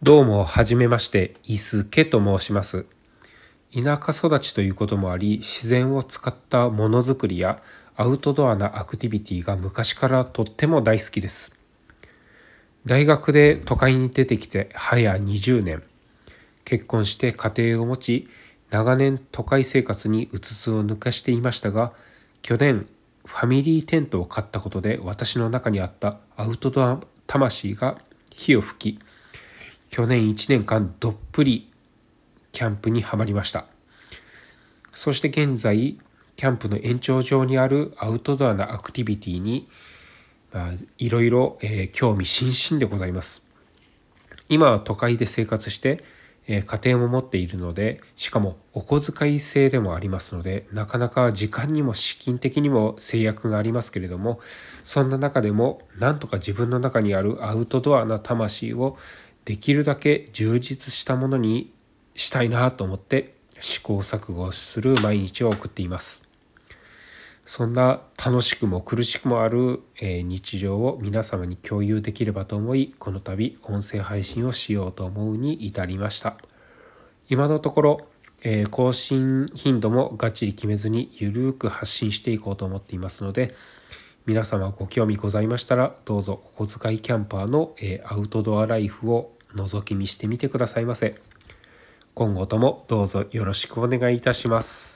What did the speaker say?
どうも、はじめまして、伊豆家と申します。田舎育ちということもあり、自然を使ったものづくりやアウトドアなアクティビティが昔からとっても大好きです。大学で都会に出てきて早20年、結婚して家庭を持ち、長年都会生活にうつつを抜かしていましたが、去年ファミリーテントを買ったことで私の中にあったアウトドア魂が火を吹き、去年1年間どっぷりキャンプにはまりました。そして現在キャンプの延長上にあるアウトドアなアクティビティにいろいろ、興味津々でございます。今は都会で生活して、家庭も持っているのでしかもお小遣い制でもありますのでなかなか時間にも資金的にも制約がありますけれどもそんな中でもなんとか自分の中にあるアウトドアな魂をできるだけ充実したものにしたいなと思って試行錯誤する毎日を送っています。そんな楽しくも苦しくもある、え日常を皆様に共有できればと思いこの度音声配信をしようと思うに至りました今のところ、え更新頻度もがっちり決めずにゆるーく発信していこうと思っていますので皆様ご興味ございましたらどうぞお小遣いキャンパーの、えアウトドアライフを覗き見してみてくださいませ。今後ともどうぞよろしくお願いいたします。